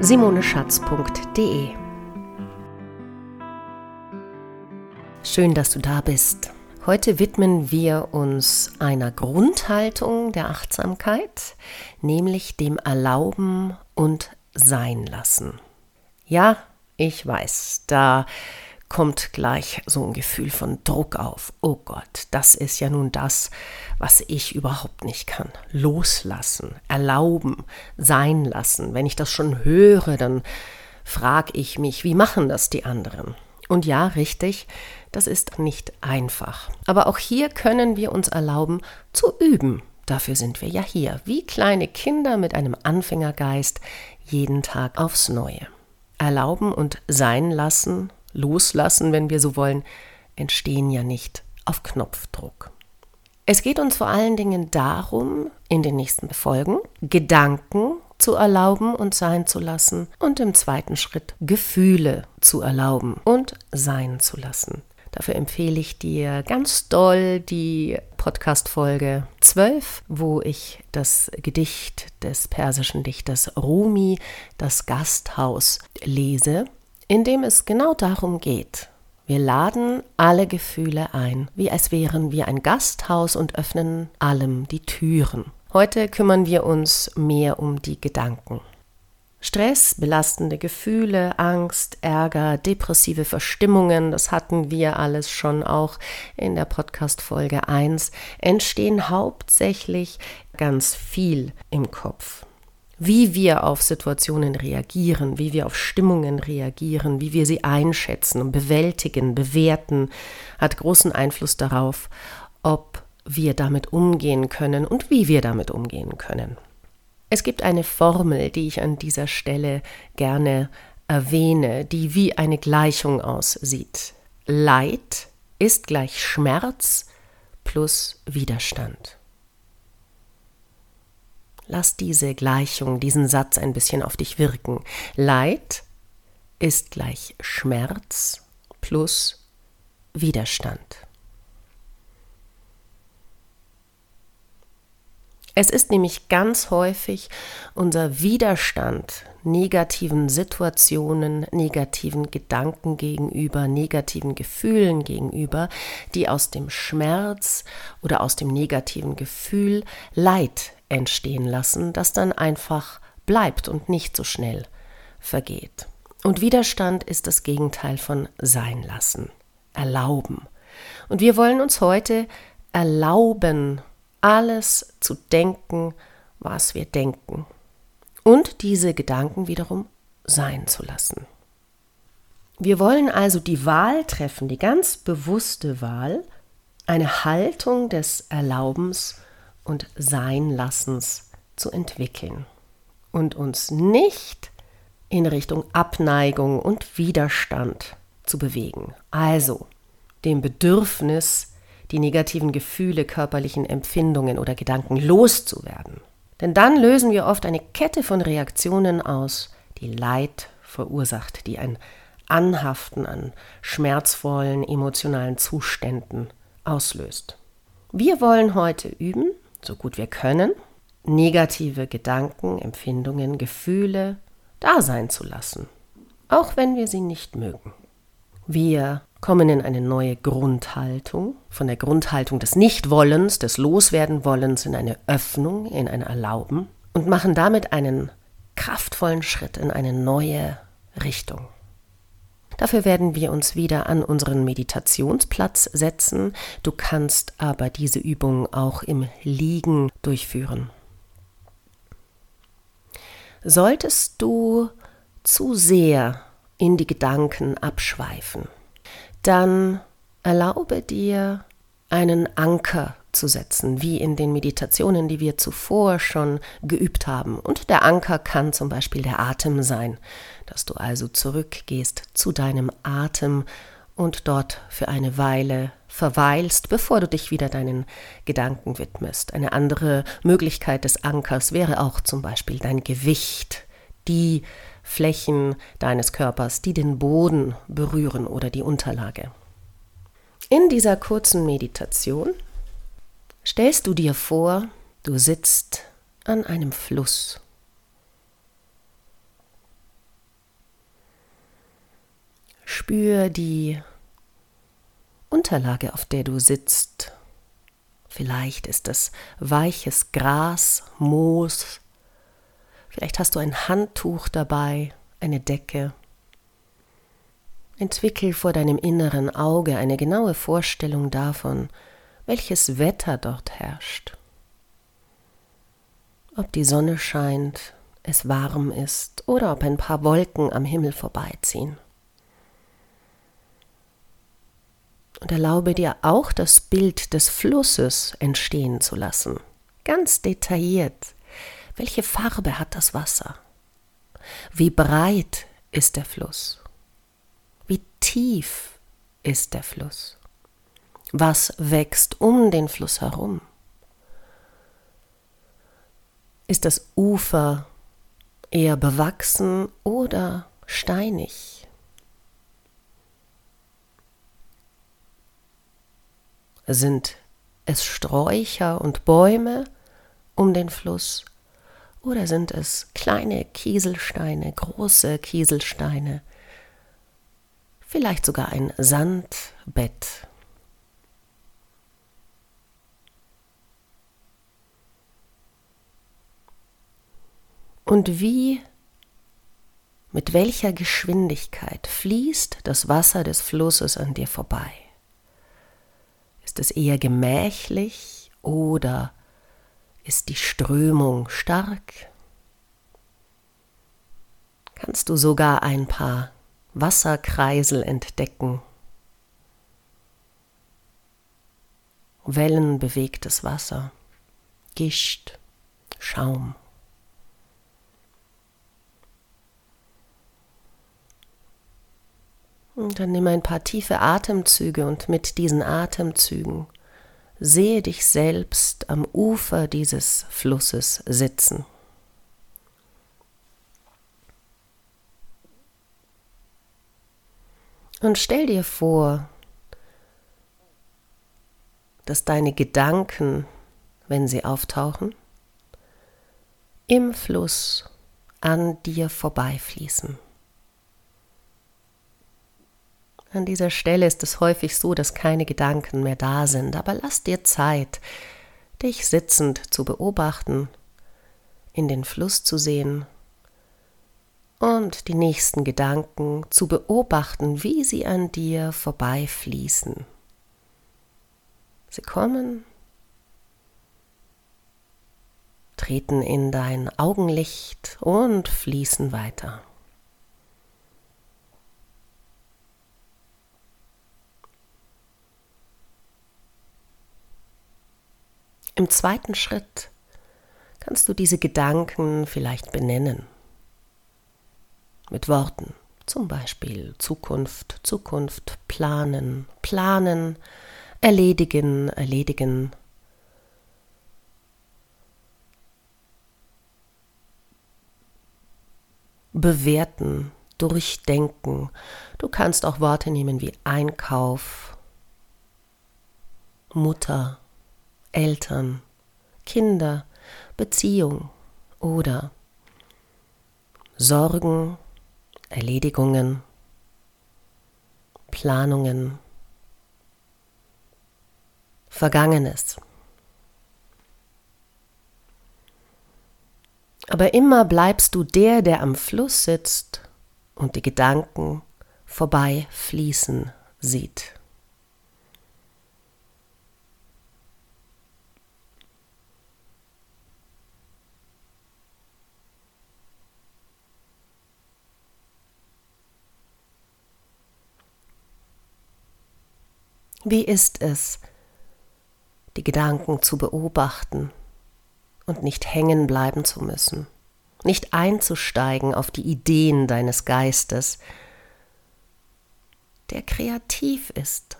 www.simoneschatz.de. Schön, dass du da bist. Heute widmen wir uns einer Grundhaltung der Achtsamkeit, nämlich dem Erlauben und Sein lassen. Ja, ich weiß, da kommt gleich so ein Gefühl von Druck auf. Oh Gott, das ist ja nun das, was ich überhaupt nicht kann. Loslassen, erlauben, sein lassen. Wenn ich das schon höre, dann frage ich mich, wie machen das die anderen? Und ja, richtig, das ist nicht einfach. Aber auch hier können wir uns erlauben zu üben. Dafür sind wir ja hier, wie kleine Kinder mit einem Anfängergeist, jeden Tag aufs Neue. Erlauben und sein lassen loslassen, wenn wir so wollen, entstehen ja nicht auf Knopfdruck. Es geht uns vor allen Dingen darum, in den nächsten Folgen Gedanken zu erlauben und sein zu lassen und im zweiten Schritt Gefühle zu erlauben und sein zu lassen. Dafür empfehle ich dir ganz doll die Podcast-Folge 12, wo ich das Gedicht des persischen Dichters Rumi, das Gasthaus, lese in dem es genau darum geht. Wir laden alle Gefühle ein, wie als wären wir ein Gasthaus und öffnen allem die Türen. Heute kümmern wir uns mehr um die Gedanken. Stress, belastende Gefühle, Angst, Ärger, depressive Verstimmungen, das hatten wir alles schon auch in der Podcast Folge 1, entstehen hauptsächlich ganz viel im Kopf wie wir auf Situationen reagieren, wie wir auf Stimmungen reagieren, wie wir sie einschätzen und bewältigen, bewerten, hat großen Einfluss darauf, ob wir damit umgehen können und wie wir damit umgehen können. Es gibt eine Formel, die ich an dieser Stelle gerne erwähne, die wie eine Gleichung aussieht. Leid ist gleich Schmerz plus Widerstand. Lass diese Gleichung, diesen Satz ein bisschen auf dich wirken. Leid ist gleich Schmerz plus Widerstand. Es ist nämlich ganz häufig unser Widerstand negativen Situationen, negativen Gedanken gegenüber, negativen Gefühlen gegenüber, die aus dem Schmerz oder aus dem negativen Gefühl Leid entstehen lassen, das dann einfach bleibt und nicht so schnell vergeht. Und Widerstand ist das Gegenteil von sein lassen, erlauben. Und wir wollen uns heute erlauben, alles zu denken, was wir denken. Und diese Gedanken wiederum sein zu lassen. Wir wollen also die Wahl treffen, die ganz bewusste Wahl, eine Haltung des Erlaubens und Seinlassens zu entwickeln und uns nicht in Richtung Abneigung und Widerstand zu bewegen. Also dem Bedürfnis, die negativen Gefühle, körperlichen Empfindungen oder Gedanken loszuwerden. Denn dann lösen wir oft eine Kette von Reaktionen aus, die Leid verursacht, die ein Anhaften an schmerzvollen emotionalen Zuständen auslöst. Wir wollen heute üben, so gut wir können, negative Gedanken, Empfindungen, Gefühle da sein zu lassen, auch wenn wir sie nicht mögen. Wir kommen in eine neue Grundhaltung, von der Grundhaltung des Nichtwollens, des Loswerdenwollens in eine Öffnung, in ein Erlauben und machen damit einen kraftvollen Schritt in eine neue Richtung. Dafür werden wir uns wieder an unseren Meditationsplatz setzen. Du kannst aber diese Übung auch im Liegen durchführen. Solltest du zu sehr in die Gedanken abschweifen, dann erlaube dir einen Anker zu setzen, wie in den Meditationen, die wir zuvor schon geübt haben. Und der Anker kann zum Beispiel der Atem sein, dass du also zurückgehst zu deinem Atem und dort für eine Weile verweilst, bevor du dich wieder deinen Gedanken widmest. Eine andere Möglichkeit des Ankers wäre auch zum Beispiel dein Gewicht, die Flächen deines Körpers, die den Boden berühren oder die Unterlage. In dieser kurzen Meditation stellst du dir vor, du sitzt an einem Fluss. Spür die Unterlage, auf der du sitzt. Vielleicht ist es weiches Gras, Moos. Vielleicht hast du ein Handtuch dabei, eine Decke. Entwickel vor deinem inneren Auge eine genaue Vorstellung davon, welches Wetter dort herrscht. Ob die Sonne scheint, es warm ist oder ob ein paar Wolken am Himmel vorbeiziehen. Und erlaube dir auch das Bild des Flusses entstehen zu lassen, ganz detailliert. Welche Farbe hat das Wasser? Wie breit ist der Fluss? Tief ist der Fluss? Was wächst um den Fluss herum? Ist das Ufer eher bewachsen oder steinig? Sind es Sträucher und Bäume um den Fluss oder sind es kleine Kieselsteine, große Kieselsteine, vielleicht sogar ein Sandbett. Und wie, mit welcher Geschwindigkeit fließt das Wasser des Flusses an dir vorbei? Ist es eher gemächlich oder ist die Strömung stark? Kannst du sogar ein paar Wasserkreisel entdecken. Wellenbewegtes Wasser, Gischt, Schaum. Und dann nimm ein paar tiefe Atemzüge und mit diesen Atemzügen sehe dich selbst am Ufer dieses Flusses sitzen. Und stell dir vor, dass deine Gedanken, wenn sie auftauchen, im Fluss an dir vorbeifließen. An dieser Stelle ist es häufig so, dass keine Gedanken mehr da sind, aber lass dir Zeit, dich sitzend zu beobachten, in den Fluss zu sehen und die nächsten Gedanken zu beobachten, wie sie an dir vorbeifließen. Sie kommen, treten in dein Augenlicht und fließen weiter. Im zweiten Schritt kannst du diese Gedanken vielleicht benennen mit Worten. Zum Beispiel Zukunft, Zukunft, planen, planen, erledigen, erledigen. Bewerten, durchdenken. Du kannst auch Worte nehmen wie Einkauf, Mutter, Eltern, Kinder, Beziehung oder Sorgen, Erledigungen, Planungen, Vergangenes. Aber immer bleibst du der, der am Fluss sitzt und die Gedanken vorbei fließen sieht. Wie ist es, die Gedanken zu beobachten und nicht hängen bleiben zu müssen, nicht einzusteigen auf die Ideen deines Geistes, der kreativ ist,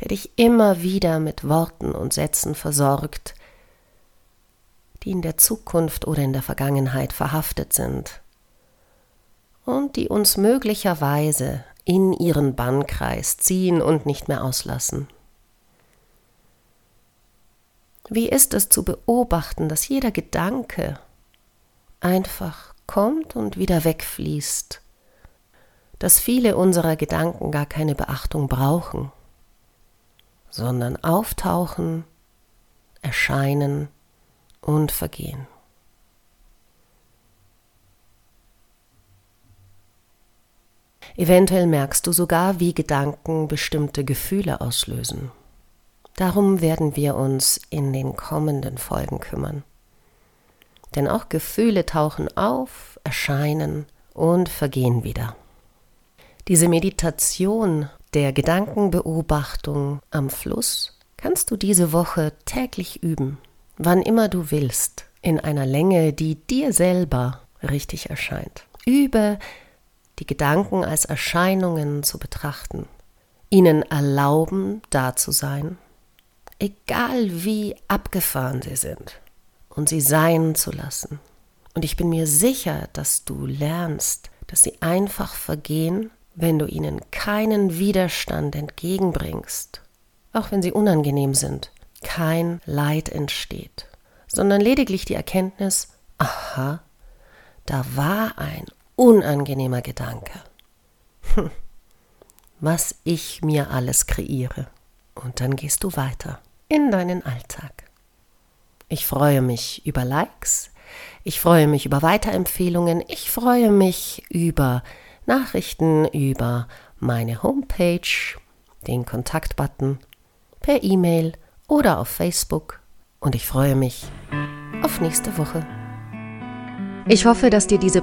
der dich immer wieder mit Worten und Sätzen versorgt, die in der Zukunft oder in der Vergangenheit verhaftet sind und die uns möglicherweise in ihren Bannkreis ziehen und nicht mehr auslassen. Wie ist es zu beobachten, dass jeder Gedanke einfach kommt und wieder wegfließt, dass viele unserer Gedanken gar keine Beachtung brauchen, sondern auftauchen, erscheinen und vergehen. Eventuell merkst du sogar, wie Gedanken bestimmte Gefühle auslösen. Darum werden wir uns in den kommenden Folgen kümmern. Denn auch Gefühle tauchen auf, erscheinen und vergehen wieder. Diese Meditation der Gedankenbeobachtung am Fluss kannst du diese Woche täglich üben, wann immer du willst, in einer Länge, die dir selber richtig erscheint. Übe die Gedanken als Erscheinungen zu betrachten, ihnen erlauben, da zu sein, egal wie abgefahren sie sind, und sie sein zu lassen. Und ich bin mir sicher, dass du lernst, dass sie einfach vergehen, wenn du ihnen keinen Widerstand entgegenbringst, auch wenn sie unangenehm sind, kein Leid entsteht, sondern lediglich die Erkenntnis, aha, da war ein unangenehmer Gedanke. Hm, was ich mir alles kreiere. Und dann gehst du weiter in deinen Alltag. Ich freue mich über Likes, ich freue mich über Weiterempfehlungen, ich freue mich über Nachrichten, über meine Homepage, den Kontaktbutton, per E-Mail oder auf Facebook und ich freue mich auf nächste Woche. Ich hoffe, dass dir diese